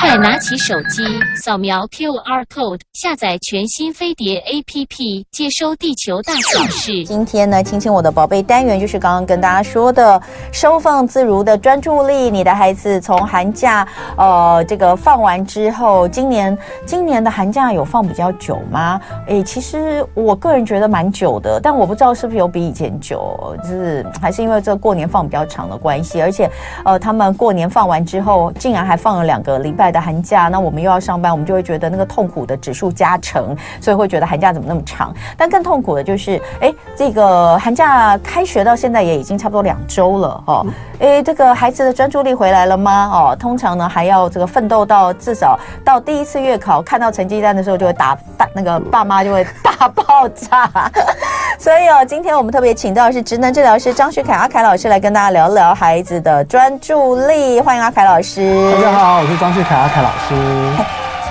快拿起手机，扫描 QR code，下载全新飞碟 APP，接收地球大小事。今天呢，亲亲我的宝贝单元就是刚刚跟大家说的收放自如的专注力。你的孩子从寒假呃这个放完之后，今年今年的寒假有放比较久吗？诶，其实我个人觉得蛮久的，但我不知道是不是有比以前久，就是还是因为这过年放比较长的关系，而且呃他们过年放完之后，竟然还放了两个礼拜的寒假，那我们又要上班，我们就会觉得那个痛苦的指数加成，所以会觉得寒假怎么那么长？但更痛苦的就是，哎，这个寒假开学到现在也已经差不多两周了哦，哎，这个孩子的专注力回来了吗？哦，通常呢还要这个奋斗到至少到第一次月考看到成绩单的时候就会打大那个爸妈就会大爆炸，所以哦，今天我们特别请到的是职能治疗师张旭凯阿凯老师来跟大家聊聊孩子的专注力，欢迎阿凯老师。大家好，我是张旭凯阿凯老师。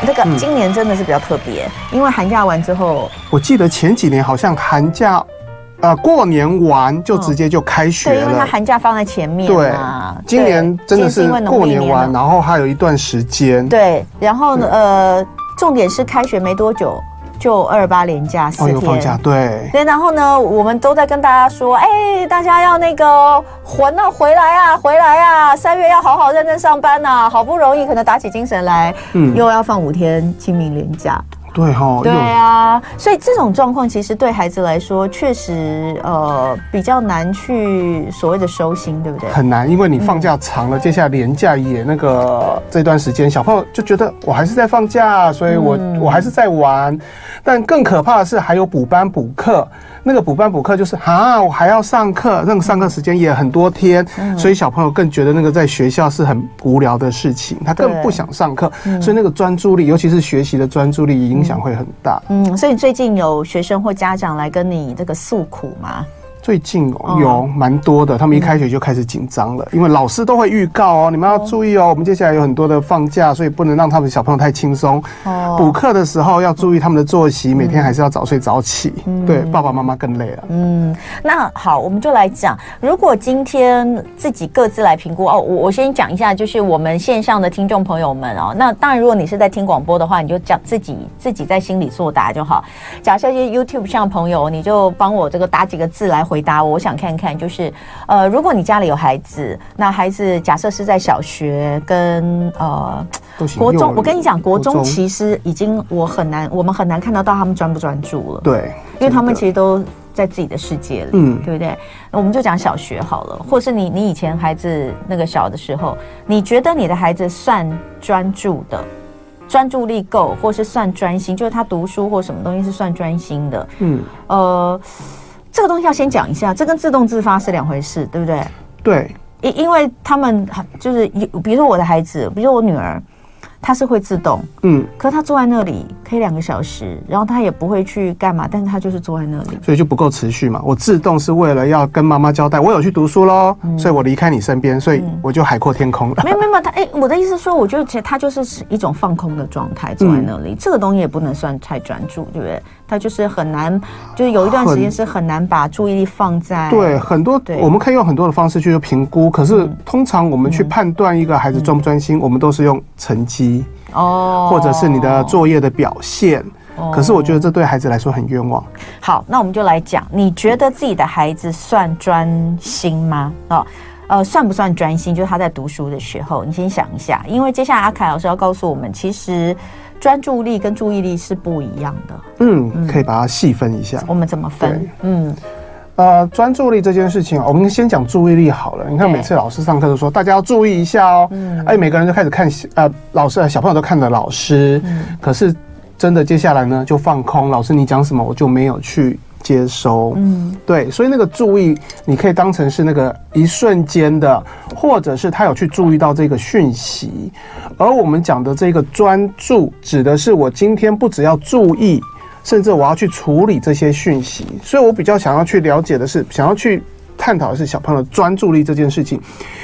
这个今年真的是比较特别，嗯、因为寒假完之后，我记得前几年好像寒假，呃，过年完就直接就开学了。对，因为他寒假放在前面。对，今年真的是过年完，然后还有一段时间。对，然后呢，呃，重点是开学没多久。就二八连假四天，哦、放假对。对，然后呢，我们都在跟大家说，哎、欸，大家要那个魂啊，回来啊，回来啊，三月要好好认真上班呐、啊，好不容易可能打起精神来，嗯，又要放五天清明连假。对哈、哦，对啊，所以这种状况其实对孩子来说，确实呃比较难去所谓的收心，对不对？很难，因为你放假长了，嗯、接下来连假也那个这段时间，小朋友就觉得我还是在放假，所以我、嗯、我还是在玩。但更可怕的是，还有补班补课。那个补班补课就是啊，我还要上课，那个上课时间也很多天，嗯、所以小朋友更觉得那个在学校是很无聊的事情，他更不想上课，嗯、所以那个专注力，尤其是学习的专注力影响会很大。嗯，所以最近有学生或家长来跟你这个诉苦吗？最近哦，有蛮多的，他们一开学就开始紧张了，因为老师都会预告哦，你们要注意哦，我们接下来有很多的放假，所以不能让他们小朋友太轻松。哦，补课的时候要注意他们的作息，每天还是要早睡早起。对，爸爸妈妈更累了。嗯，那好，我们就来讲，如果今天自己各自来评估哦，我我先讲一下，就是我们线上的听众朋友们哦，那当然如果你是在听广播的话，你就讲自己自己在心里作答就好。假设一些 YouTube 上的朋友，你就帮我这个打几个字来。回答我，我想看看，就是呃，如果你家里有孩子，那孩子假设是在小学跟呃国中，我跟你讲，国中其实已经我很难，我们很难看得到他们专不专注了。对，因为他们其实都在自己的世界里，嗯，对不对？那我们就讲小学好了，或是你你以前孩子那个小的时候，你觉得你的孩子算专注的，专注力够，或是算专心，就是他读书或什么东西是算专心的，嗯，呃。这个东西要先讲一下，这跟自动自发是两回事，对不对？对，因因为他们就是有，比如说我的孩子，比如说我女儿。她是会自动，嗯，可是他坐在那里可以两个小时，然后她也不会去干嘛，但是她就是坐在那里，所以就不够持续嘛。我自动是为了要跟妈妈交代，我有去读书喽，嗯、所以我离开你身边，所以我就海阔天空了。没有没有，他哎，我的意思说，我觉得其实他就是一种放空的状态，坐在那里，嗯、这个东西也不能算太专注，对不对？他就是很难，就是有一段时间是很难把注意力放在对很多，对我们可以用很多的方式去评估，可是通常我们去判断一个孩子专不专心，我们都是用成绩。哦，或者是你的作业的表现，哦、可是我觉得这对孩子来说很冤枉。好，那我们就来讲，你觉得自己的孩子算专心吗？哦，呃，算不算专心？就是他在读书的时候，你先想一下，因为接下来阿凯老师要告诉我们，其实专注力跟注意力是不一样的。嗯，可以把它细分一下。我们怎么分？嗯。呃，专注力这件事情，我们先讲注意力好了。你看，每次老师上课都说大家要注意一下哦。嗯。哎，每个人就开始看，呃，老师小朋友都看着老师。嗯。可是，真的接下来呢，就放空。老师你讲什么，我就没有去接收。嗯。对，所以那个注意，你可以当成是那个一瞬间的，或者是他有去注意到这个讯息。而我们讲的这个专注，指的是我今天不只要注意。甚至我要去处理这些讯息，所以我比较想要去了解的是，想要去探讨的是小朋友的专注力这件事情，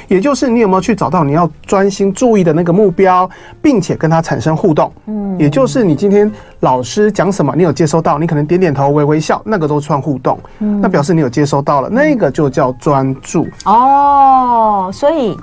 也就是你有没有去找到你要专心注意的那个目标，并且跟他产生互动。嗯，也就是你今天老师讲什么，你有接收到，你可能点点头、微微笑，那个都算互动。嗯，那表示你有接收到了，那个就叫专注。哦，所以。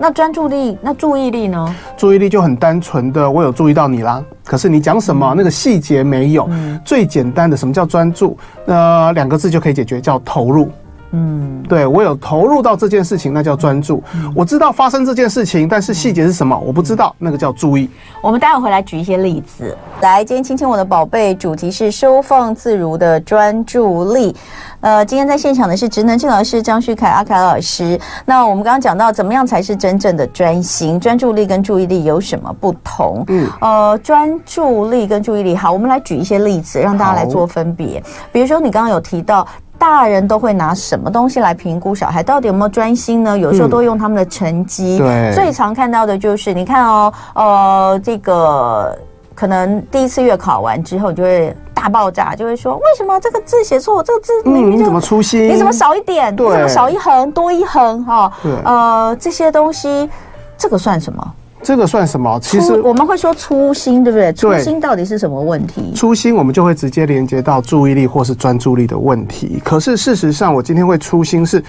那专注力，那注意力呢？注意力就很单纯的，我有注意到你啦。可是你讲什么，嗯、那个细节没有。嗯、最简单的，什么叫专注？呃，两个字就可以解决，叫投入。嗯，对，我有投入到这件事情，那叫专注。嗯、我知道发生这件事情，但是细节是什么，我不知道，那个叫注意。我们待会回来举一些例子。来，今天亲亲我的宝贝，主题是收放自如的专注力。呃，今天在现场的是职能治疗师张旭凯阿凯老师。那我们刚刚讲到，怎么样才是真正的专心？专注力跟注意力有什么不同？嗯，呃，专注力跟注意力，好，我们来举一些例子，让大家来做分别。比如说，你刚刚有提到。大人都会拿什么东西来评估小孩到底有没有专心呢？有时候都用他们的成绩。对，最常看到的就是你看哦，呃，这个可能第一次月考完之后，你就会大爆炸，就会说为什么这个字写错？这个字明明就、嗯、你怎么粗心？你怎么少一点？你怎么少一横多一横？哈、哦，呃，这些东西，这个算什么？这个算什么？其实我们会说粗心，对不对？粗心到底是什么问题？粗心我们就会直接连接到注意力或是专注力的问题。可是事实上，我今天会粗心是，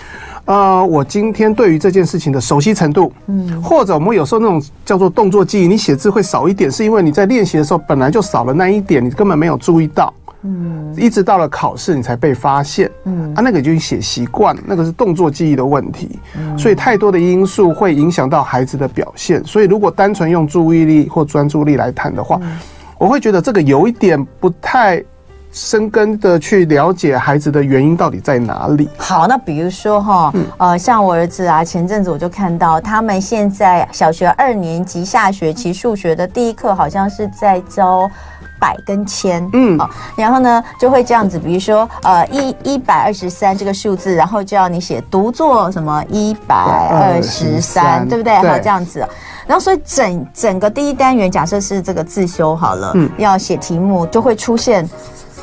呃，我今天对于这件事情的熟悉程度，嗯，或者我们有时候那种叫做动作记忆，你写字会少一点，是因为你在练习的时候本来就少了那一点，你根本没有注意到。嗯，一直到了考试你才被发现，嗯啊，那个就写习惯，那个是动作记忆的问题，嗯，所以太多的因素会影响到孩子的表现。所以如果单纯用注意力或专注力来谈的话，嗯，我会觉得这个有一点不太深根的去了解孩子的原因到底在哪里。好，那比如说哈，呃，像我儿子啊，前阵子我就看到他们现在小学二年级下学期数学的第一课好像是在教。百跟千，嗯，好，然后呢，就会这样子，比如说，呃，一一百二十三这个数字，然后就要你写读作什么一百二十三，对不对？对好，这样子，然后所以整整个第一单元，假设是这个自修好了，嗯，要写题目，就会出现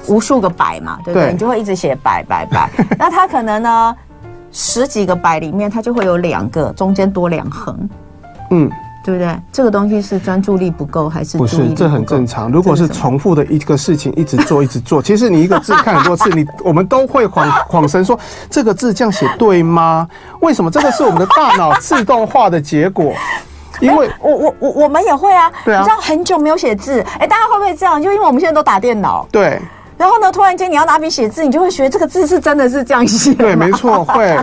无数个百嘛，对不对？对你就会一直写百百百，那它可能呢，十几个百里面，它就会有两个中间多两横，嗯。对不对？这个东西是专注力不够还是不，不是？这很正常。如果是重复的一个事情，一直做一直做，其实你一个字看很多次，你我们都会恍 恍神说这个字这样写对吗？为什么？这个是我们的大脑自动化的结果。因为我我我我们也会啊。对啊。你知道很久没有写字，哎，大家会不会这样？就因为我们现在都打电脑。对。然后呢，突然间你要拿笔写字，你就会学这个字是真的是这样写。对，没错，会。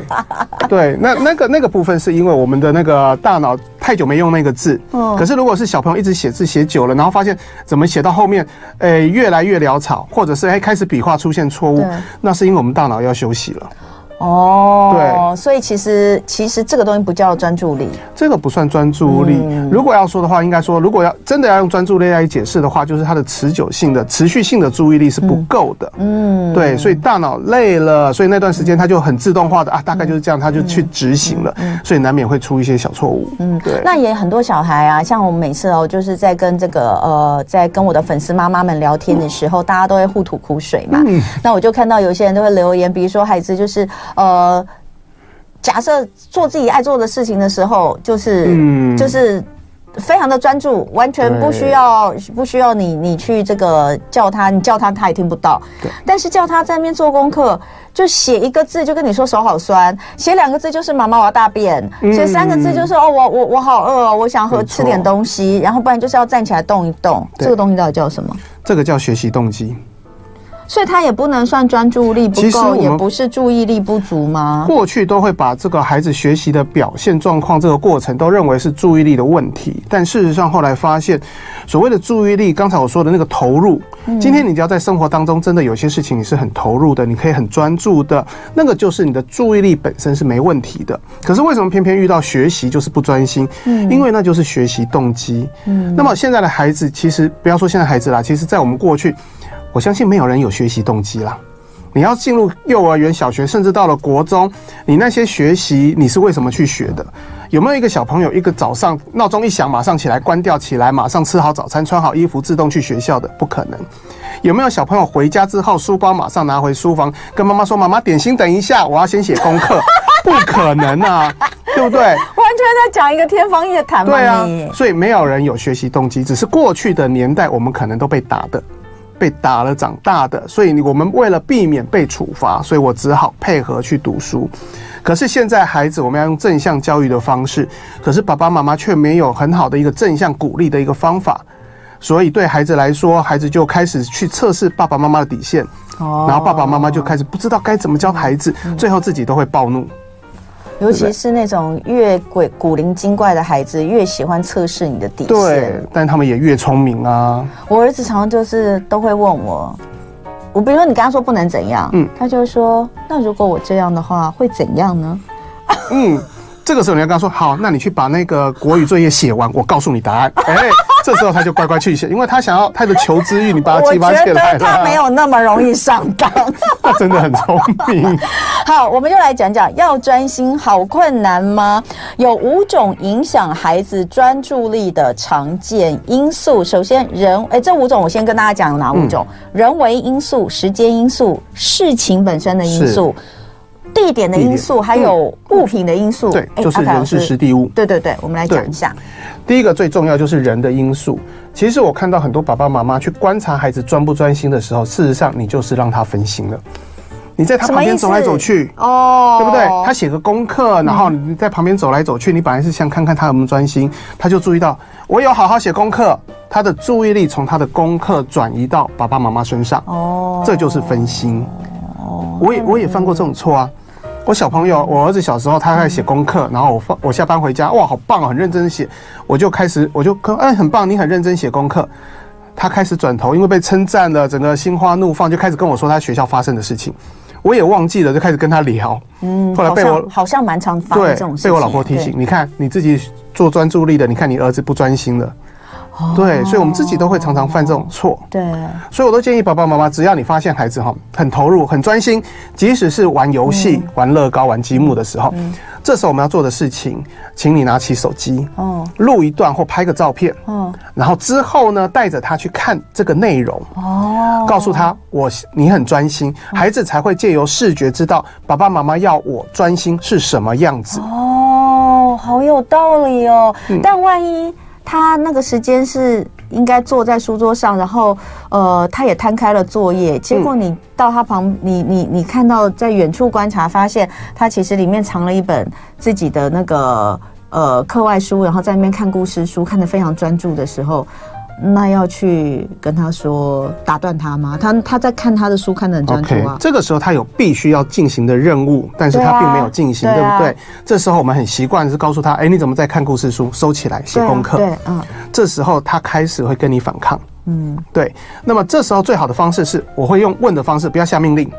对，那那个那个部分是因为我们的那个大脑太久没用那个字。嗯。可是如果是小朋友一直写字写久了，然后发现怎么写到后面，诶，越来越潦草，或者是诶开始笔画出现错误，那是因为我们大脑要休息了。哦，对，所以其实其实这个东西不叫专注力，这个不算专注力。嗯、如果要说的话，应该说，如果要真的要用专注力来解释的话，就是它的持久性的、持续性的注意力是不够的。嗯，对，所以大脑累了，所以那段时间它就很自动化的啊，大概就是这样，它就去执行了，嗯、所以难免会出一些小错误。嗯，对。那也很多小孩啊，像我们每次哦，就是在跟这个呃，在跟我的粉丝妈妈们聊天的时候，嗯、大家都会互吐苦水嘛。嗯，那我就看到有些人都会留言，比如说孩子就是。呃，假设做自己爱做的事情的时候，就是、嗯、就是非常的专注，完全不需要不需要你你去这个叫他，你叫他他也听不到。对但是叫他在那边做功课，就写一个字就跟你说手好酸，写两个字就是妈妈我要大便，写、嗯、三个字就是哦我我我好饿，我想喝吃点东西，然后不然就是要站起来动一动。这个东西到底叫什么？这个叫学习动机。所以他也不能算专注力不够，也不是注意力不足吗？过去都会把这个孩子学习的表现状况这个过程都认为是注意力的问题，但事实上后来发现，所谓的注意力，刚才我说的那个投入，今天你只要在生活当中真的有些事情你是很投入的，你可以很专注的，那个就是你的注意力本身是没问题的。可是为什么偏偏遇到学习就是不专心？嗯，因为那就是学习动机。嗯，那么现在的孩子其实不要说现在孩子啦，其实在我们过去。我相信没有人有学习动机啦。你要进入幼儿园、小学，甚至到了国中，你那些学习你是为什么去学的？有没有一个小朋友，一个早上闹钟一响，马上起来关掉起来，马上吃好早餐，穿好衣服，自动去学校的？不可能。有没有小朋友回家之后，书包马上拿回书房，跟妈妈说：“妈妈，点心等一下，我要先写功课。”不可能啊，对不对？完全在讲一个天方夜谭。对啊，所以没有人有学习动机，只是过去的年代，我们可能都被打的。被打了长大的，所以我们为了避免被处罚，所以我只好配合去读书。可是现在孩子我们要用正向教育的方式，可是爸爸妈妈却没有很好的一个正向鼓励的一个方法，所以对孩子来说，孩子就开始去测试爸爸妈妈的底线，哦，然后爸爸妈妈就开始不知道该怎么教孩子，最后自己都会暴怒。尤其是那种越鬼古灵精怪的孩子，越喜欢测试你的底线。对，但他们也越聪明啊。我儿子常常就是都会问我，我比如说你跟他说不能怎样，嗯，他就说，那如果我这样的话会怎样呢？嗯，这个时候你要跟他说，好，那你去把那个国语作业写完，我告诉你答案。哎。这时候他就乖乖去写，因为他想要他的求知欲，你把他 激发起来。他 没有那么容易上当，他真的很聪明。好，我们就来讲讲要专心好困难吗？有五种影响孩子专注力的常见因素。首先，人，哎，这五种我先跟大家讲有哪五种？嗯、人为因素、时间因素、事情本身的因素。地点的因素，还有物品的因素，对，就是人事时地物。对对对，我们来讲一下。第一个最重要就是人的因素。其实我看到很多爸爸妈妈去观察孩子专不专心的时候，事实上你就是让他分心了。你在他旁边走来走去，哦，对不对？他写个功课，然后你在旁边走来走去，你本来是想看看他有没有专心，他就注意到我有好好写功课，他的注意力从他的功课转移到爸爸妈妈身上，哦，这就是分心。哦，我也我也犯过这种错啊。我小朋友，我儿子小时候，他在写功课，然后我放我下班回家，哇，好棒哦，很认真写，我就开始我就跟，哎，很棒，你很认真写功课。他开始转头，因为被称赞了，整个心花怒放，就开始跟我说他学校发生的事情。我也忘记了，就开始跟他聊。嗯，后来被我好像蛮常发生这种事情，被我老婆提醒，你看你自己做专注力的，你看你儿子不专心了。对，所以我们自己都会常常犯这种错。对，所以我都建议爸爸妈妈，只要你发现孩子哈很投入、很专心，即使是玩游戏、玩乐高、玩积木的时候，这时候我们要做的事情，请你拿起手机，哦，录一段或拍个照片，哦，然后之后呢，带着他去看这个内容，哦，告诉他我你很专心，孩子才会借由视觉知道爸爸妈妈要我专心是什么样子。哦，好有道理哦，但万一。他那个时间是应该坐在书桌上，然后呃，他也摊开了作业。结果你到他旁，你你你看到在远处观察，发现他其实里面藏了一本自己的那个呃课外书，然后在那边看故事书，看得非常专注的时候。那要去跟他说打断他吗？他他在看他的书，看得很专注啊。Okay, 这个时候他有必须要进行的任务，但是他并没有进行，对，啊、对不对？这时候我们很习惯是告诉他，哎，你怎么在看故事书？收起来写功课。对，嗯。这时候他开始会跟你反抗。嗯，对。那么这时候最好的方式是，我会用问的方式，不要下命令。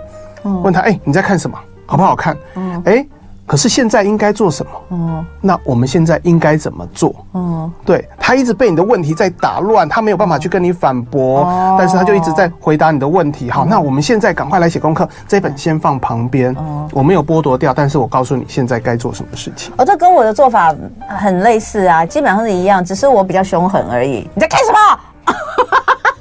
嗯。问他，哎，你在看什么？好不好看？嗯。哎。可是现在应该做什么？嗯，那我们现在应该怎么做？嗯，对，他一直被你的问题在打乱，他没有办法去跟你反驳，但是他就一直在回答你的问题。好，那我们现在赶快来写功课，这本先放旁边。我没有剥夺掉，但是我告诉你现在该做什么事情。哦，这跟我的做法很类似啊，基本上是一样，只是我比较凶狠而已。你在干什么？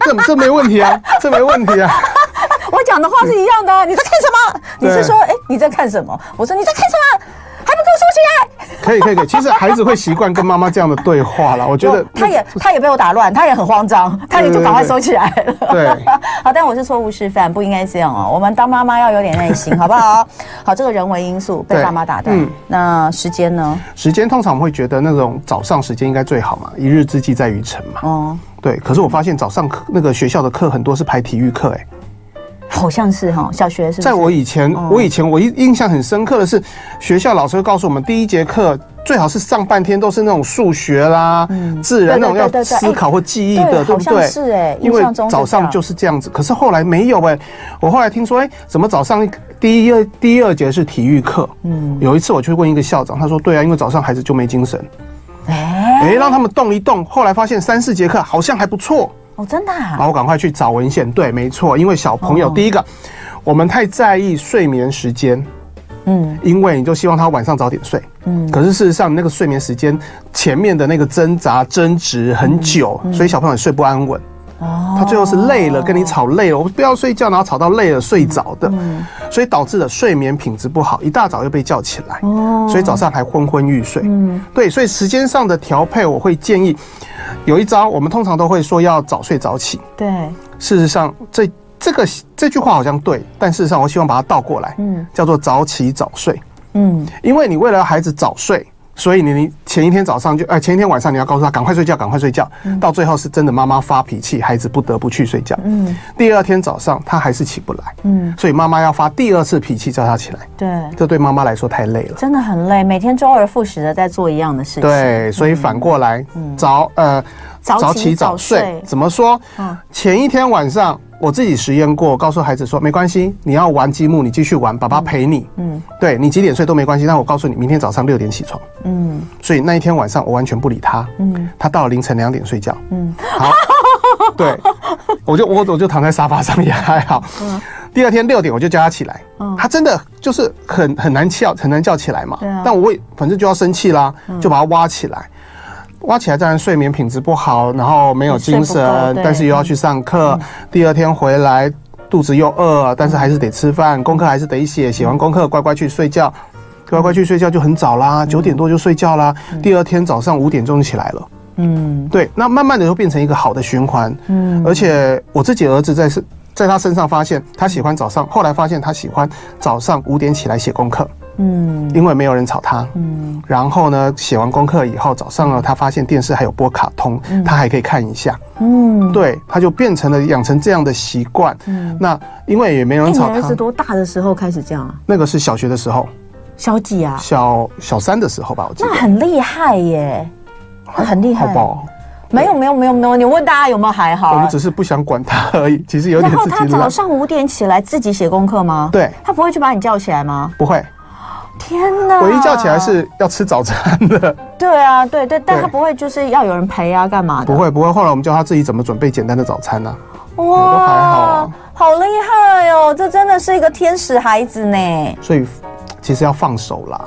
这这没问题啊，这没问题啊。我讲的话是一样的，你在看什么？你是说，哎，你在看什么？我说你在看什么？还不给我收起来？可以，可以，可以。其实孩子会习惯跟妈妈这样的对话了。我觉得他也，他也被我打乱，他也很慌张，他也就赶快收起来了。对，好，但我是错误示范，不应该这样哦。我们当妈妈要有点耐心，好不好？好，这个人为因素被爸妈打断。那时间呢？时间通常会觉得那种早上时间应该最好嘛，一日之计在于晨嘛。哦，对。可是我发现早上课那个学校的课很多是排体育课，哎。好像是哈，小学是，是。在我以前，我以前我印印象很深刻的是，学校老师会告诉我们，第一节课最好是上半天都是那种数学啦、自然那种要思考或记忆的，对不对？是哎，因为早上就是这样子。可是后来没有哎，我后来听说哎，怎么早上第一二第二节是体育课？嗯，有一次我去问一个校长，他说对啊，因为早上孩子就没精神，哎哎，让他们动一动。后来发现三四节课好像还不错。哦，真的啊！然后赶快去找文献。对，没错，因为小朋友，第一个，我们太在意睡眠时间，嗯，因为你就希望他晚上早点睡，嗯，可是事实上那个睡眠时间前面的那个挣扎争执很久，所以小朋友睡不安稳。哦，他最后是累了，跟你吵累了，我不要睡觉，然后吵到累了睡着的，所以导致了睡眠品质不好，一大早又被叫起来，哦，所以早上还昏昏欲睡。嗯，对，所以时间上的调配，我会建议。有一招，我们通常都会说要早睡早起。对，事实上这这个这句话好像对，但事实上我希望把它倒过来，嗯，叫做早起早睡。嗯，因为你为了孩子早睡。所以你你前一天早上就哎，前一天晚上你要告诉他赶快睡觉，赶快睡觉，到最后是真的妈妈发脾气，孩子不得不去睡觉。嗯，第二天早上他还是起不来。嗯，所以妈妈要发第二次脾气叫他起来。对，这对妈妈来说太累了，真的很累，每天周而复始的在做一样的事情。对，所以反过来早呃早起早睡怎么说？前一天晚上。我自己实验过，告诉孩子说没关系，你要玩积木，你继续玩，爸爸陪你。嗯，对你几点睡都没关系，但我告诉你，明天早上六点起床。嗯，所以那一天晚上我完全不理他。嗯，他到了凌晨两点睡觉。嗯，好，对，我就我我就躺在沙发上 也还好。嗯，第二天六点我就叫他起来。嗯，他真的就是很很难叫，很难叫起来嘛。对啊。但我反正就要生气啦，就把他挖起来。挖起来，当然睡眠品质不好，然后没有精神，但是又要去上课。第二天回来肚子又饿，但是还是得吃饭，功课还是得写。写完功课乖乖去睡觉，乖乖去睡觉就很早啦，九点多就睡觉啦。第二天早上五点钟就起来了。嗯，对，那慢慢的就变成一个好的循环。嗯，而且我自己儿子在是在他身上发现他喜欢早上，后来发现他喜欢早上五点起来写功课。嗯，因为没有人吵他。嗯，然后呢，写完功课以后，早上呢，他发现电视还有播卡通，他还可以看一下。嗯，对，他就变成了养成这样的习惯。嗯，那因为也没人吵他。你儿子多大的时候开始这样啊？那个是小学的时候。小几啊？小小三的时候吧，我记得。那很厉害耶，很厉害。好？没有没有没有没有，你问大家有没有还好？我们只是不想管他而已。其实有点。然后他早上五点起来自己写功课吗？对。他不会去把你叫起来吗？不会。天哪！我一叫起来是要吃早餐的。对啊，对对，但他不会就是要有人陪啊，干嘛的？不会不会。后来我们教他自己怎么准备简单的早餐呢？哇，都还好啊，好厉害哦！这真的是一个天使孩子呢。所以其实要放手啦。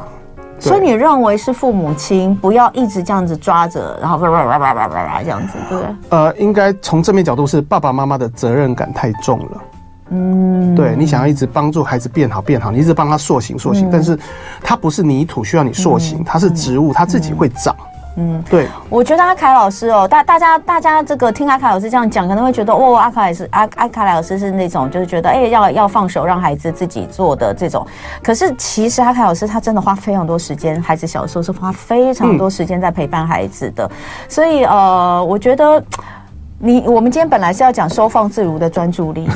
所以你认为是父母亲不要一直这样子抓着，然后叭叭叭叭叭叭这样子，对不对？呃，应该从正面角度是爸爸妈妈的责任感太重了。嗯，对，你想要一直帮助孩子变好变好，你一直帮他塑形塑形，但是它不是泥土需要你塑形，它是植物，它自己会长。嗯，对，我觉得阿凯老师哦，大大家大家这个听阿凯老师这样讲，可能会觉得哦，阿凯是阿阿凯老师是那种就是觉得哎要要放手让孩子自己做的这种，可是其实阿凯老师他真的花非常多时间，孩子小时候是花非常多时间在陪伴孩子的，所以呃，我觉得你我们今天本来是要讲收放自如的专注力。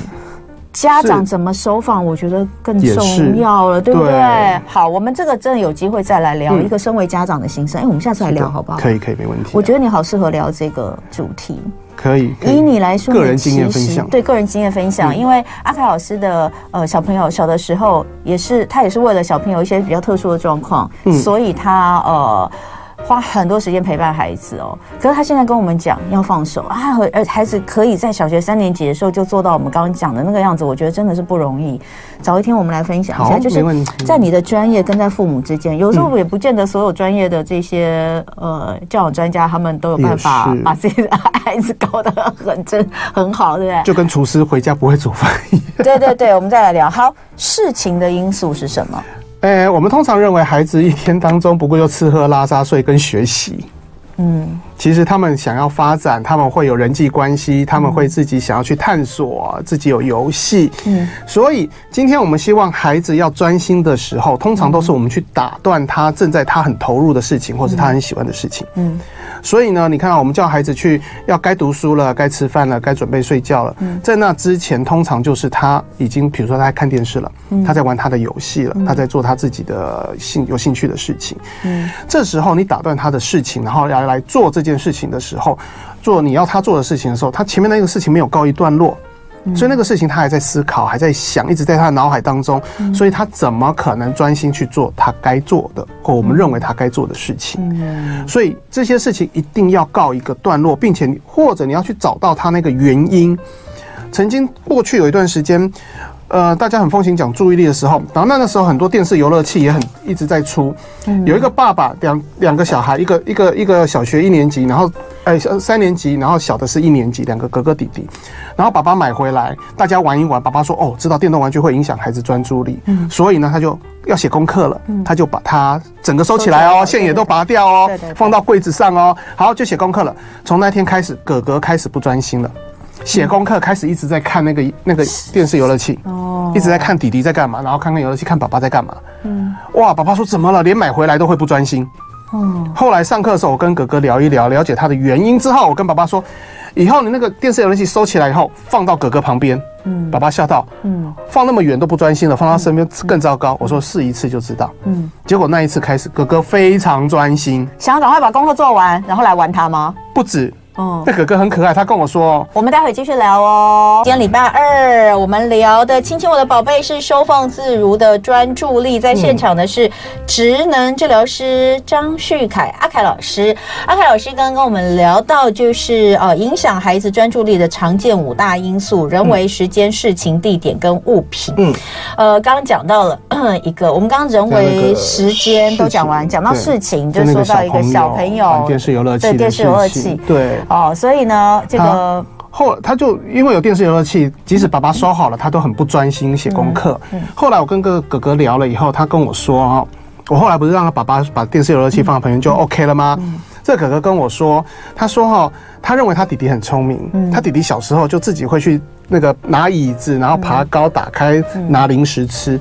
家长怎么收放，我觉得更重要了，对不对？对，好，我们这个真的有机会再来聊一个身为家长的心声。哎、嗯，我们下次来聊好不好？可以，可以，没问题。我觉得你好适合聊这个主题。可以，可以，以你来说，个人经验分享，对个人经验分享，嗯、因为阿凯老师的呃小朋友小的时候也是，他也是为了小朋友一些比较特殊的状况，嗯、所以他呃。花很多时间陪伴孩子哦，可是他现在跟我们讲要放手啊，和呃孩子可以在小学三年级的时候就做到我们刚刚讲的那个样子，我觉得真的是不容易。早一天我们来分享一下，就是在你的专业跟在父母之间，有时候也不见得所有专业的这些呃教养专家他们都有办法把自己的孩子搞得很真很好，对不对？就跟厨师回家不会煮饭一样。对对对，我们再来聊。好，事情的因素是什么？哎，我们通常认为孩子一天当中不过就吃喝拉撒睡跟学习，嗯。其实他们想要发展，他们会有人际关系，他们会自己想要去探索，自己有游戏。嗯，所以今天我们希望孩子要专心的时候，通常都是我们去打断他正在他很投入的事情，或是他很喜欢的事情。嗯，所以呢，你看啊我们叫孩子去要该读书了，该吃饭了，该准备睡觉了。嗯，在那之前，通常就是他已经，比如说他在看电视了，他在玩他的游戏了，他在做他自己的兴有兴趣的事情。嗯，这时候你打断他的事情，然后来来做这件。件事情的时候，做你要他做的事情的时候，他前面那个事情没有告一段落，所以那个事情他还在思考，还在想，一直在他的脑海当中，所以他怎么可能专心去做他该做的或我们认为他该做的事情？所以这些事情一定要告一个段落，并且或者你要去找到他那个原因。曾经过去有一段时间。呃，大家很风行讲注意力的时候，然后那个时候很多电视游乐器也很一直在出。有一个爸爸两两个小孩，一个一个一个小学一年级，然后哎三年级，然后小的是一年级，两个哥哥弟弟。然后爸爸买回来，大家玩一玩。爸爸说：“哦，知道电动玩具会影响孩子专注力，所以呢，他就要写功课了。他就把它整个收起来哦，线也都拔掉哦，放到柜子上哦。好，就写功课了。从那天开始，哥哥开始不专心了。”写功课开始一直在看那个那个电视游乐器，哦，一直在看弟弟在干嘛，然后看看游乐器，看爸爸在干嘛。嗯，哇，爸爸说怎么了？连买回来都会不专心。嗯，后来上课的时候，我跟哥哥聊一聊，了解他的原因之后，我跟爸爸说，以后你那个电视游乐器收起来以后，放到哥哥旁边。嗯，爸爸笑到，嗯，放那么远都不专心了，放到身边更糟糕。我说试一次就知道。嗯，结果那一次开始，哥哥非常专心，想要赶快把功课做完，然后来玩它吗？不止。哦，那哥哥很可爱，他跟我说，我们待会继续聊哦。今天礼拜二，我们聊的亲亲我的宝贝是收放自如的专注力，在现场的是职能治疗师张旭凯阿凯老师。阿凯老师刚刚跟我们聊到，就是呃，影响孩子专注力的常见五大因素：人为、时间、事情、地点跟物品。嗯，呃，刚刚讲到了 一个，我们刚刚人为、时间都讲完，讲到事情就说到一个小朋友电视游乐器，对电视游乐器，对。哦，所以呢，这个后他就因为有电视游乐器，即使爸爸收好了，他都很不专心写功课。后来我跟哥哥哥聊了以后，他跟我说，我后来不是让他爸爸把电视游乐器放在旁边就 OK 了吗？这哥哥跟我说，他说哈，他认为他弟弟很聪明，他弟弟小时候就自己会去。那个拿椅子，然后爬高，打开拿零食吃。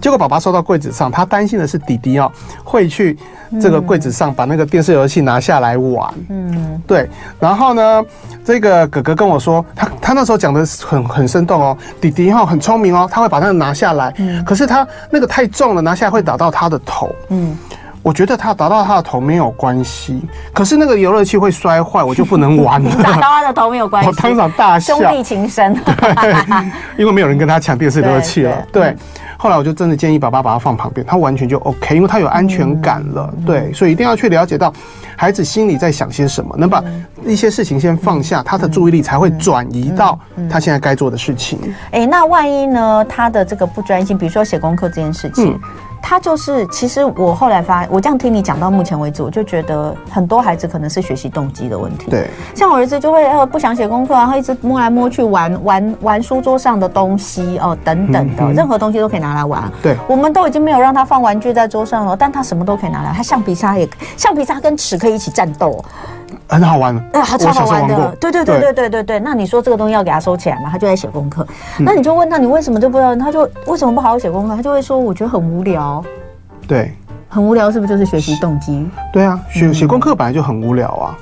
结果爸爸收到柜子上，他担心的是弟弟哦会去这个柜子上把那个电视游戏拿下来玩。嗯，对。然后呢，这个哥哥跟我说，他他那时候讲的很很生动哦，弟弟哈很聪明哦，他会把那个拿下来。嗯。可是他那个太重了，拿下来会打到他的头。嗯。我觉得他打到他的头没有关系，可是那个游乐器会摔坏，我就不能玩了。打到他的头没有关系，我当场大笑。兄弟情深。对，因为没有人跟他抢电视游乐器了。对，对，后来我就真的建议爸爸把他放旁边，他完全就 OK，因为他有安全感了。嗯、对，所以一定要去了解到孩子心里在想些什么，能把一些事情先放下，他的注意力才会转移到他现在该做的事情。哎，那万一呢？他的这个不专心，比如说写功课这件事情。嗯他就是，其实我后来发，我这样听你讲到目前为止，我就觉得很多孩子可能是学习动机的问题。对，像我儿子就会呃不想写功课，然后一直摸来摸去玩玩玩书桌上的东西哦等等的，任何东西都可以拿来玩。对，我们都已经没有让他放玩具在桌上了，但他什么都可以拿来，他橡皮擦也橡皮擦跟尺可以一起战斗。很好玩，哎、嗯，他，超好玩的，对对对对对对对。那你说这个东西要给他收起来吗？他就在写功课。那你就问他，你为什么就不知道？他就为什么不好好写功课？他就会说，我觉得很无聊。对，很无聊，是不是就是学习动机？对啊，写写功课本来就很无聊啊。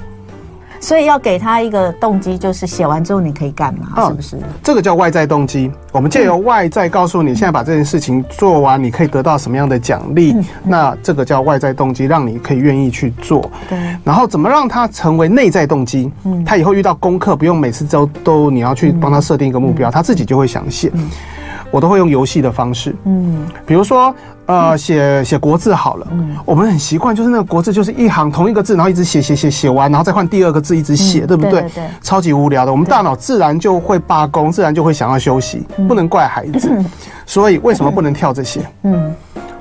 所以要给他一个动机，就是写完之后你可以干嘛？是不是？这个叫外在动机。我们借由外在告诉你，现在把这件事情做完，你可以得到什么样的奖励？那这个叫外在动机，让你可以愿意去做。对。然后怎么让它成为内在动机？嗯。他以后遇到功课，不用每次都都你要去帮他设定一个目标，他自己就会想写。我都会用游戏的方式。嗯。比如说。呃，写写国字好了，嗯，我们很习惯，就是那个国字就是一行同一个字，然后一直写写写写完，然后再换第二个字一直写，对不对？对，超级无聊的，我们大脑自然就会罢工，自然就会想要休息，不能怪孩子。所以为什么不能跳这些？嗯。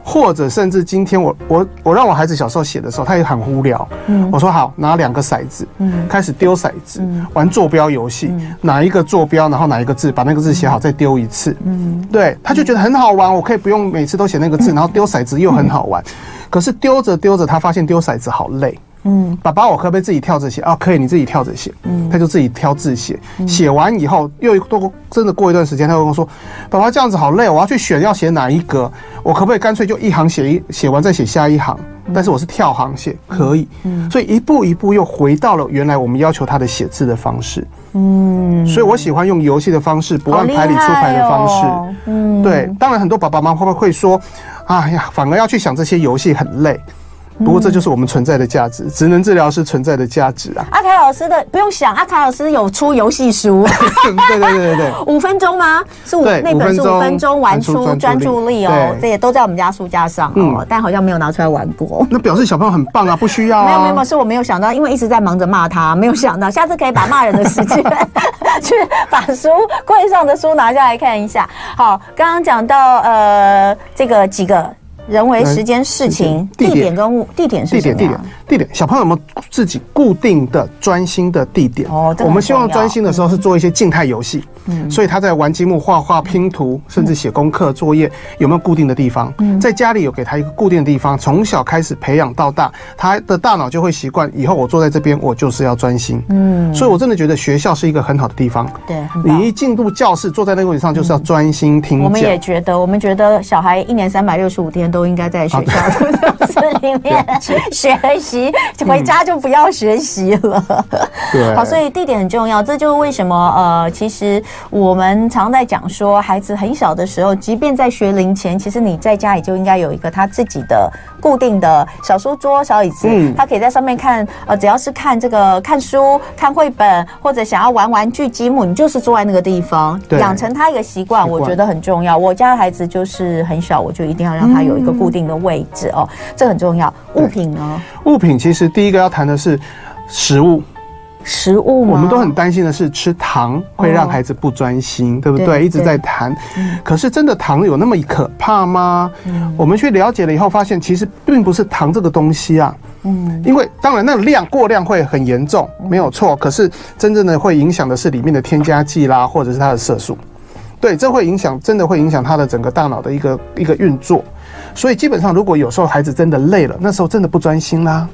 或者甚至今天我我我让我孩子小时候写的时候，他也很无聊。嗯，我说好，拿两个骰子，嗯，开始丢骰子，玩坐标游戏，哪一个坐标，然后哪一个字，把那个字写好，再丢一次。嗯，对，他就觉得很好玩，我可以不用每次都写那个字，然后丢骰子又很好玩。可是丢着丢着，他发现丢骰子好累。嗯，爸爸，我可不可以自己跳着写啊？可以，你自己跳着写。嗯，他就自己挑字写，写完以后又多真的过一段时间，他会跟我说：“爸爸这样子好累，我要去选要写哪一格，我可不可以干脆就一行写一写完再写下一行？但是我是跳行写，可以。嗯，所以一步一步又回到了原来我们要求他的写字的方式。嗯，所以我喜欢用游戏的方式，不按牌理出牌的方式。嗯，对。当然，很多爸爸妈妈会不会说：“哎呀，反而要去想这些游戏很累。”不过这就是我们存在的价值，职能治疗师存在的价值啊！阿凯老师的不用想，阿凯老师有出游戏书，对对对对对，五分钟吗？是五那本是五分钟玩出专注力哦，这也都在我们家书架上哦，但好像没有拿出来玩过。那表示小朋友很棒啊，不需要。没有没有，是我没有想到，因为一直在忙着骂他，没有想到下次可以把骂人的时间 去把书柜上的书拿下来看一下。好，刚刚讲到呃这个几个。人为、时间、事情、地点跟物，地点是什么？地点，地点，地点。小朋友有没有自己固定的专心的地点？哦，我们希望专心的时候是做一些静态游戏。嗯，所以他在玩积木、画画、拼图，甚至写功课作业，有没有固定的地方？嗯，在家里有给他一个固定的地方，从小开始培养到大，他的大脑就会习惯。以后我坐在这边，我就是要专心。嗯，所以我真的觉得学校是一个很好的地方。对，你一进入教室，坐在那个位置上就是要专心听讲。我们也觉得，我们觉得小孩一年三百六十五天都。都应该在学校的教室里面学习，回家就不要学习了。对，好，所以地点很重要。这就是为什么呃，其实我们常在讲说，孩子很小的时候，即便在学龄前，其实你在家里就应该有一个他自己的固定的小书桌、小椅子，他可以在上面看。呃，只要是看这个看书、看绘本，或者想要玩玩具积木，你就是坐在那个地方，养成他一个习惯，我觉得很重要。我家的孩子就是很小，我就一定要让他有一个固定的位置哦，这很重要。物品呢？物品其实第一个要谈的是食物。食物吗？我们都很担心的是吃糖会让孩子不专心，对不对？一直在谈。可是真的糖有那么可怕吗？我们去了解了以后，发现其实并不是糖这个东西啊。嗯，因为当然那个量过量会很严重，没有错。可是真正的会影响的是里面的添加剂啦，或者是它的色素。对，这会影响，真的会影响他的整个大脑的一个一个运作。所以基本上，如果有时候孩子真的累了，那时候真的不专心啦。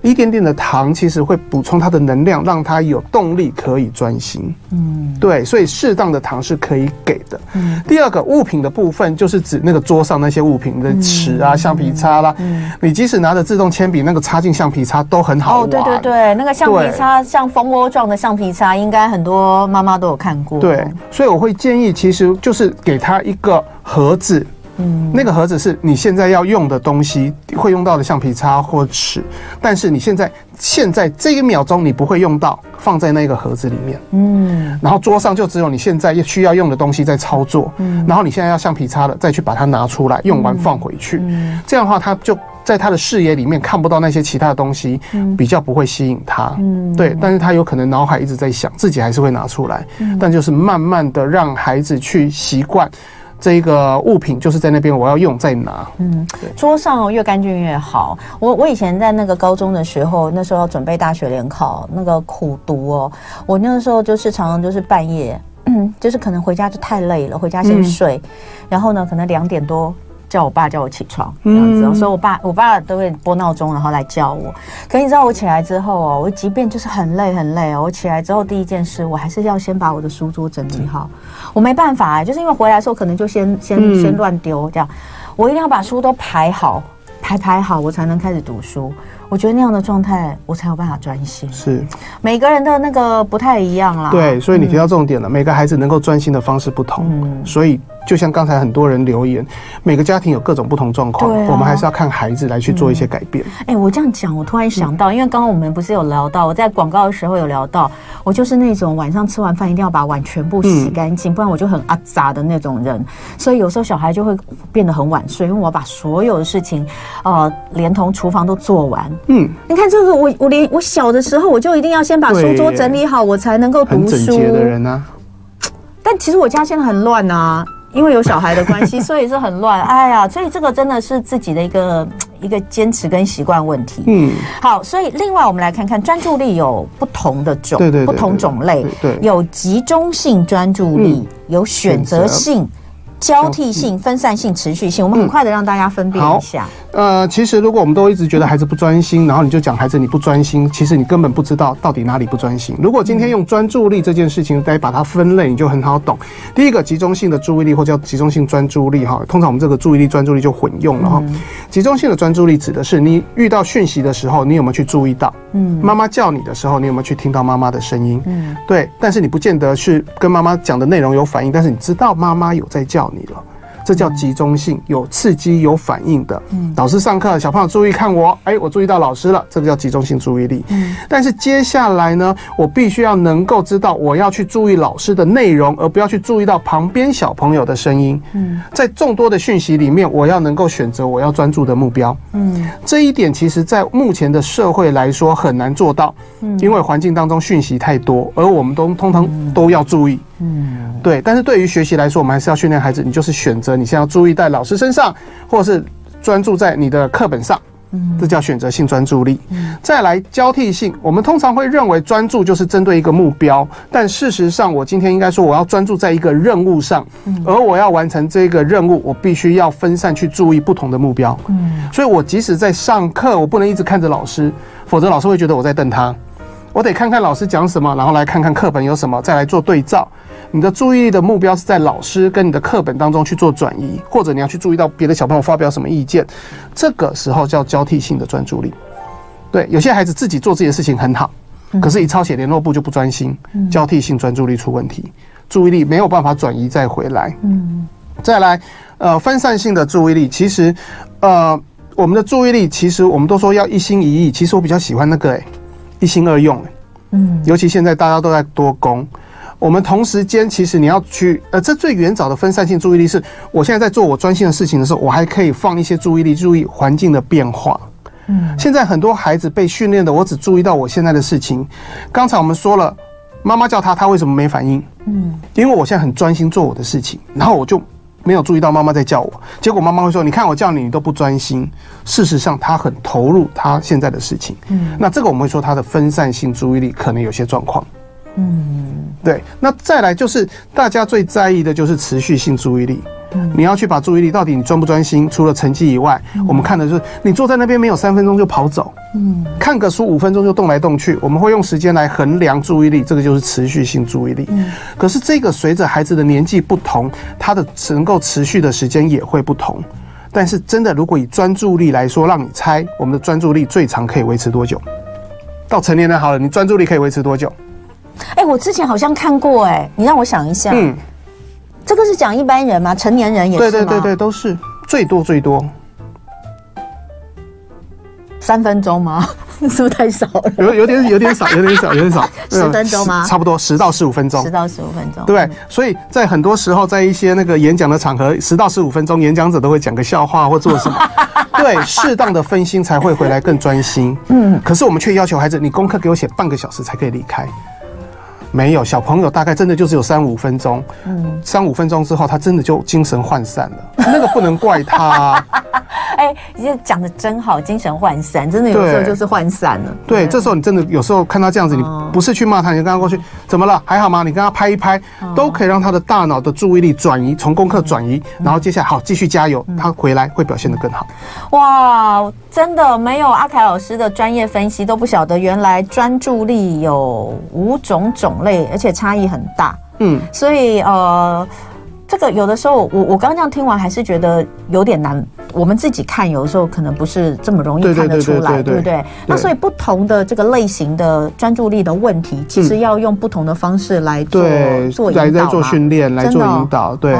一点点的糖其实会补充他的能量，让他有动力可以专心。嗯，对，所以适当的糖是可以给的。嗯，第二个物品的部分就是指那个桌上那些物品的尺啊、橡皮擦啦。嗯，你即使拿着自动铅笔，那个插进橡皮擦都很好玩。哦，对对对，那个橡皮擦像蜂窝状的橡皮擦，应该很多妈妈都有看过。对，所以我会建议，其实就是给他一个盒子。嗯，那个盒子是你现在要用的东西，会用到的橡皮擦或尺，但是你现在现在这一秒钟你不会用到，放在那个盒子里面。嗯，然后桌上就只有你现在需要用的东西在操作。嗯，然后你现在要橡皮擦了，再去把它拿出来，用完放回去。嗯，这样的话，他就在他的视野里面看不到那些其他的东西，比较不会吸引他。嗯，对，但是他有可能脑海一直在想，自己还是会拿出来。嗯，但就是慢慢的让孩子去习惯。这个物品就是在那边，我要用再拿。嗯，桌上越干净越好。我我以前在那个高中的时候，那时候要准备大学联考，那个苦读哦。我那个时候就是常常就是半夜，就是可能回家就太累了，回家先睡，嗯、然后呢，可能两点多。叫我爸叫我起床这样子，嗯、所以我爸我爸都会拨闹钟，然后来叫我。可你知道我起来之后哦，我即便就是很累很累哦，我起来之后第一件事，我还是要先把我的书桌整理好。嗯、我没办法哎，就是因为回来的时候可能就先先、嗯、先乱丢这样，我一定要把书都排好，排排好，我才能开始读书。我觉得那样的状态，我才有办法专心。是每个人的那个不太一样啦。对，所以你提到重点了，嗯、每个孩子能够专心的方式不同，嗯、所以。就像刚才很多人留言，每个家庭有各种不同状况，我们还是要看孩子来去做一些改变。哎，我这样讲，我突然想到，因为刚刚我们不是有聊到，我在广告的时候有聊到，我就是那种晚上吃完饭一定要把碗全部洗干净，不然我就很阿杂的那种人。所以有时候小孩就会变得很晚睡，因为我要把所有的事情，呃，连同厨房都做完。嗯，你看这个，我我连我小的时候我就一定要先把书桌整理好，我才能够读书。很整洁的人啊。但其实我家现在很乱啊。因为有小孩的关系，所以是很乱。哎呀，所以这个真的是自己的一个一个坚持跟习惯问题。嗯，好，所以另外我们来看看专注力有不同的种，对对，不同种类，对，有集中性专注力，有选择性。交替性、分散性、持续性，我们很快的让大家分辨一下。呃，其实如果我们都一直觉得孩子不专心，然后你就讲孩子你不专心，其实你根本不知道到底哪里不专心。如果今天用专注力这件事情来把它分类，你就很好懂。第一个，集中性的注意力或叫集中性专注力哈，通常我们这个注意力专注力就混用了哈。集中性的专注力指的是你遇到讯息的时候，你有没有去注意到？嗯，妈妈叫你的时候，你有没有去听到妈妈的声音？嗯，对，但是你不见得是跟妈妈讲的内容有反应，但是你知道妈妈有在叫你了，这叫集中性，有刺激、有反应的。嗯，老师上课，小朋友注意看我，哎，我注意到老师了，这个叫集中性注意力。嗯，但是接下来呢，我必须要能够知道我要去注意老师的内容，而不要去注意到旁边小朋友的声音。嗯，在众多的讯息里面，我要能够选择我要专注的目标。嗯，这一点其实在目前的社会来说很难做到。嗯，因为环境当中讯息太多，而我们都通常都要注意。嗯，对，但是对于学习来说，我们还是要训练孩子，你就是选择你现在要注意在老师身上，或者是专注在你的课本上，嗯，这叫选择性专注力。嗯，再来交替性，我们通常会认为专注就是针对一个目标，但事实上，我今天应该说我要专注在一个任务上，而我要完成这个任务，我必须要分散去注意不同的目标。嗯，所以我即使在上课，我不能一直看着老师，否则老师会觉得我在瞪他。我得看看老师讲什么，然后来看看课本有什么，再来做对照。你的注意力的目标是在老师跟你的课本当中去做转移，或者你要去注意到别的小朋友发表什么意见，这个时候叫交替性的专注力。对，有些孩子自己做自己的事情很好，可是一抄写联络簿就不专心，交替性专注力出问题，注意力没有办法转移再回来。嗯，再来，呃，分散性的注意力，其实，呃，我们的注意力其实我们都说要一心一意，其实我比较喜欢那个诶，一心二用。嗯，尤其现在大家都在多工。我们同时间，其实你要去，呃，这最原早的分散性注意力是，我现在在做我专心的事情的时候，我还可以放一些注意力，注意环境的变化。嗯，现在很多孩子被训练的，我只注意到我现在的事情。刚才我们说了，妈妈叫他，他为什么没反应？嗯，因为我现在很专心做我的事情，然后我就没有注意到妈妈在叫我。结果妈妈会说：“你看我叫你，你都不专心。”事实上，他很投入他现在的事情。嗯，那这个我们会说他的分散性注意力可能有些状况。嗯，对。那再来就是大家最在意的就是持续性注意力。嗯，你要去把注意力到底你专不专心？除了成绩以外，我们看的就是你坐在那边没有三分钟就跑走，嗯，看个书五分钟就动来动去。我们会用时间来衡量注意力，这个就是持续性注意力。嗯，可是这个随着孩子的年纪不同，他的能够持续的时间也会不同。但是真的，如果以专注力来说，让你猜，我们的专注力最长可以维持多久？到成年人好了，你专注力可以维持多久？哎、欸，我之前好像看过、欸，哎，你让我想一下。嗯，这个是讲一般人吗？成年人也是吗？对对对对，都是最多最多三分钟吗？是不是太少了？有有点有点少，有点少，有点少。十分钟吗？差不多十到十五分钟。十到十五分钟。对，所以在很多时候，在一些那个演讲的场合，十到十五分钟，演讲者都会讲个笑话或做什么。对，适当的分心才会回来更专心。嗯，可是我们却要求孩子，你功课给我写半个小时才可以离开。没有，小朋友大概真的就是有三五分钟，嗯，三五分钟之后，他真的就精神涣散了。那个不能怪他啊。哎，你这讲的真好，精神涣散，真的有时候就是涣散了。对，这时候你真的有时候看他这样子，你不是去骂他，你就跟他过去，怎么了？还好吗？你跟他拍一拍，都可以让他的大脑的注意力转移，从功课转移，然后接下来好继续加油，他回来会表现得更好。哇，真的没有阿凯老师的专业分析都不晓得，原来专注力有五种种类，而且差异很大。嗯，所以呃。这个有的时候，我我刚刚这样听完，还是觉得有点难。我们自己看，有的时候可能不是这么容易看得出来，对不对？那所以不同的这个类型的专注力的问题，其实要用不同的方式来做做来做训练，来做引导。对，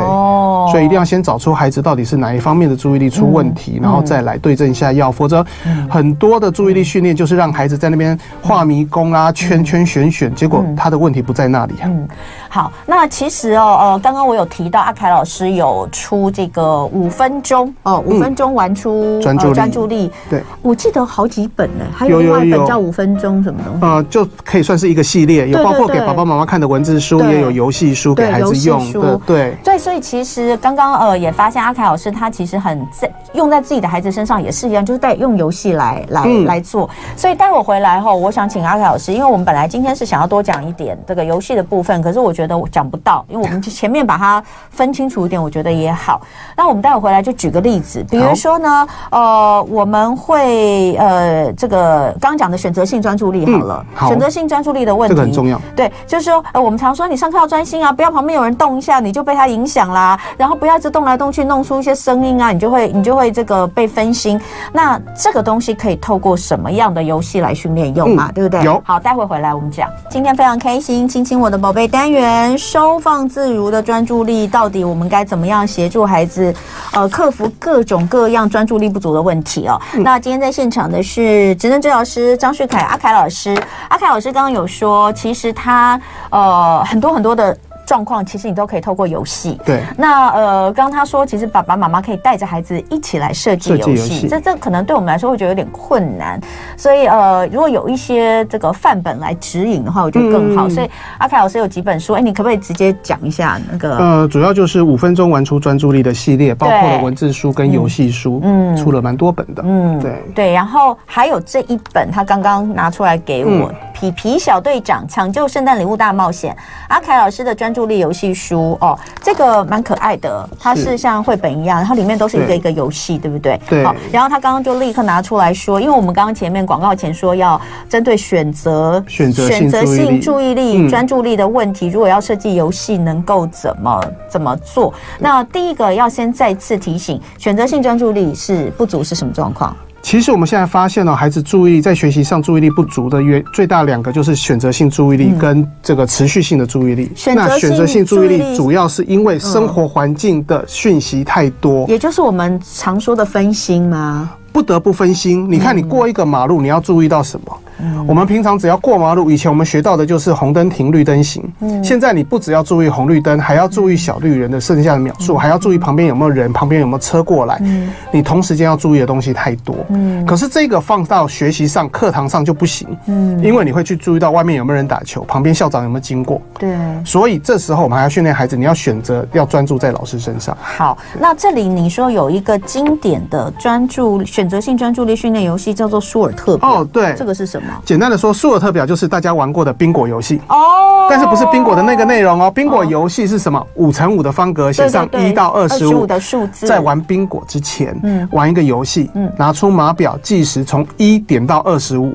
所以一定要先找出孩子到底是哪一方面的注意力出问题，然后再来对症下药。否则，很多的注意力训练就是让孩子在那边画迷宫啊、圈圈选选，结果他的问题不在那里啊。嗯，好，那其实哦，呃，刚刚我有提到。阿凯老师有出这个五分钟哦，五分钟玩出专注专注力。对，我记得好几本呢，还有另外一本叫五分钟什么东西？呃，就可以算是一个系列，有包括给爸爸妈妈看的文字书，也有游戏书给孩子用的。对对，所以其实刚刚呃也发现阿凯老师他其实很在用在自己的孩子身上也是一样，就是带用游戏来来来做。所以待会回来后，我想请阿凯老师，因为我们本来今天是想要多讲一点这个游戏的部分，可是我觉得我讲不到，因为我们前面把它。分清楚一点，我觉得也好。那我们待会回来就举个例子，比如说呢，呃，我们会呃，这个刚刚讲的选择性专注力好了，好，选择性专注力的问题，这个很重要。对，就是说，呃，我们常说你上课要专心啊，不要旁边有人动一下，你就被他影响啦，然后不要一直动来动去，弄出一些声音啊，你就会你就会这个被分心。那这个东西可以透过什么样的游戏来训练用嘛？对不对？有。好，待会回来我们讲。今天非常开心，亲亲我的宝贝单元，收放自如的专注力。到底我们该怎么样协助孩子，呃，克服各种各样专注力不足的问题哦？嗯、那今天在现场的是职能治疗师张旭凯阿凯老师。阿凯老师刚刚有说，其实他呃很多很多的。状况其实你都可以透过游戏。对。那呃，刚刚他说，其实爸爸妈妈可以带着孩子一起来设计游戏。这这可能对我们来说会觉得有点困难，所以呃，如果有一些这个范本来指引的话，我觉得更好。嗯、所以阿凯老师有几本书，哎，你可不可以直接讲一下那个？呃，主要就是五分钟玩出专注力的系列，包括了文字书跟游戏书，嗯，出了蛮多本的。嗯，对对。然后还有这一本，他刚刚拿出来给我，嗯《皮皮小队长抢救圣诞礼物大冒险》，阿凯老师的专注。注力游戏书哦，这个蛮可爱的，它是像绘本一样，然后里面都是一个一个游戏，对不对？对。好，然后他刚刚就立刻拿出来说，因为我们刚刚前面广告前说要针对选择选择选择性注意力、专、嗯、注力的问题，如果要设计游戏，能够怎么怎么做？那第一个要先再次提醒，选择性专注力是不足是什么状况？其实我们现在发现了，孩子注意力在学习上注意力不足的原最大两个就是选择性注意力跟这个持续性的注意力。嗯、那选择性注意力主要是因为生活环境的讯息太多，也就是我们常说的分心吗？不得不分心。你看，你过一个马路，你要注意到什么？嗯、我们平常只要过马路，以前我们学到的就是红灯停，绿灯行。嗯，现在你不只要注意红绿灯，还要注意小绿人的剩下的秒数，嗯、还要注意旁边有没有人，旁边有没有车过来。嗯，你同时间要注意的东西太多。嗯，可是这个放到学习上，课堂上就不行。嗯，因为你会去注意到外面有没有人打球，旁边校长有没有经过。对，所以这时候我们还要训练孩子，你要选择要专注在老师身上。好，那这里你说有一个经典的专注选择性专注力训练游戏，叫做舒尔特表。哦，对，这个是什么？简单的说，舒尔特表就是大家玩过的宾果游戏哦，但是不是宾果的那个内容哦。宾果游戏是什么？五乘五的方格，写上一到二十五的数字。在玩宾果之前，嗯，玩一个游戏，嗯，拿出码表计时，从一点到二十五。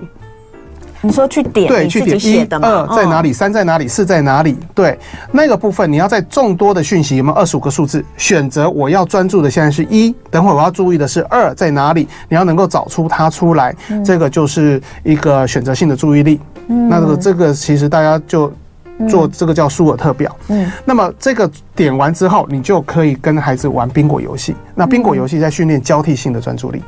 你说去点，对，去点一、二在哪里？三在哪里？四在哪里？对，那个部分你要在众多的讯息有没有二十五个数字？选择我要专注的现在是一，等会我要注意的是二在哪里？你要能够找出它出来，这个就是一个选择性的注意力。嗯，那这个这个其实大家就做这个叫舒尔特表。嗯，那么这个点完之后，你就可以跟孩子玩宾果游戏。那宾果游戏在训练交替性的专注力。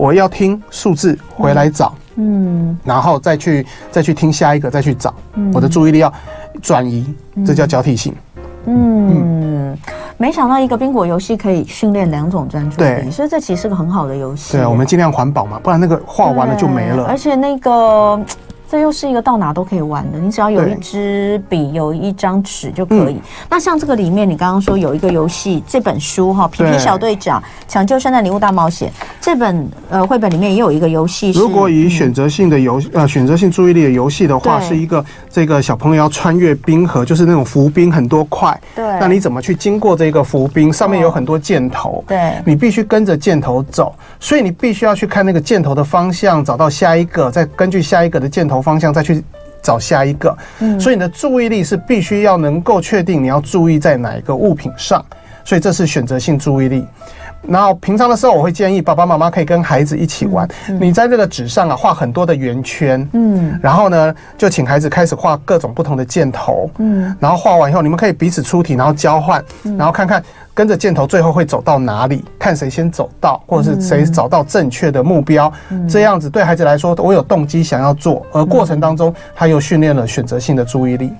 我要听数字回来找，嗯，然后再去再去听下一个，再去找，我的注意力要转移，这叫交替性。嗯，没想到一个宾果游戏可以训练两种专注力，所以这其实是个很好的游戏。对，我们尽量环保嘛，不然那个画完了就没了。而且那个。这又是一个到哪都可以玩的，你只要有一支笔，有一张纸就可以。嗯、那像这个里面，你刚刚说有一个游戏，这本书哈，《皮皮小队长抢救圣诞礼物大冒险》这本呃绘本里面也有一个游戏。如果以选择性的游、嗯、呃选择性注意力的游戏的话，是一个这个小朋友要穿越冰河，就是那种浮冰很多块。对。那你怎么去经过这个浮冰？上面有很多箭头。对。你必须跟着箭头走，所以你必须要去看那个箭头的方向，找到下一个，再根据下一个的箭头。方向再去找下一个，所以你的注意力是必须要能够确定你要注意在哪一个物品上，所以这是选择性注意力。然后平常的时候，我会建议爸爸妈妈可以跟孩子一起玩。你在这个纸上啊画很多的圆圈，嗯，然后呢就请孩子开始画各种不同的箭头，嗯，然后画完以后，你们可以彼此出题，然后交换，然后看看。跟着箭头，最后会走到哪里？看谁先走到，或者是谁找到正确的目标。这样子对孩子来说，我有动机想要做，而过程当中他又训练了选择性的注意力。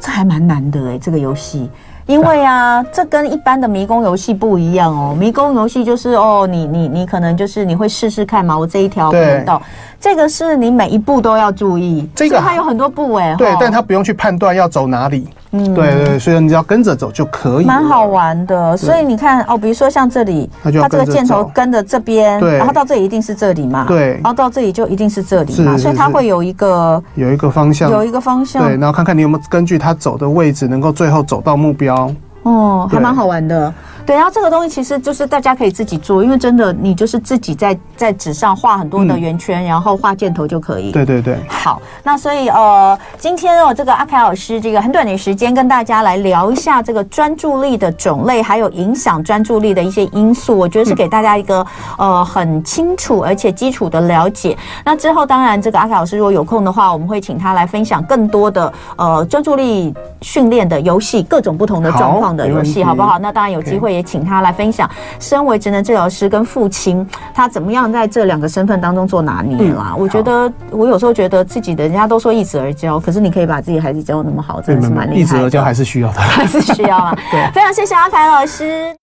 这还蛮难的诶，这个游戏，因为啊，这跟一般的迷宫游戏不一样哦。迷宫游戏就是哦，你你你可能就是你会试试看嘛，我这一条不到。这个是你每一步都要注意，这个它有很多步诶。对，但他不用去判断要走哪里。嗯，对对，所以你只要跟着走就可以。蛮好玩的，所以你看哦，比如说像这里，它这个箭头跟着这边，对，然后到这里一定是这里嘛，对，然后到这里就一定是这里嘛，所以它会有一个有一个方向，有一个方向，对，然后看看你有没有根据它走的位置，能够最后走到目标。哦，还蛮好玩的。对，然后这个东西其实就是大家可以自己做，因为真的你就是自己在在纸上画很多的圆圈，嗯、然后画箭头就可以。对对对。好，那所以呃，今天哦，这个阿凯老师这个很短的时间跟大家来聊一下这个专注力的种类，还有影响专注力的一些因素，我觉得是给大家一个、嗯、呃很清楚而且基础的了解。那之后当然这个阿凯老师如果有空的话，我们会请他来分享更多的呃专注力训练的游戏，各种不同的状况的游戏，好，好不好？那当然有机会。也请他来分享，身为职能治疗师跟父亲，他怎么样在这两个身份当中做拿捏啦？我觉得我有时候觉得自己的，人家都说一子而教，可是你可以把自己孩子教得那么好，真的是蛮厉害的。易子而教还是需要的，还是需要啊。对，非常谢谢阿凯老师。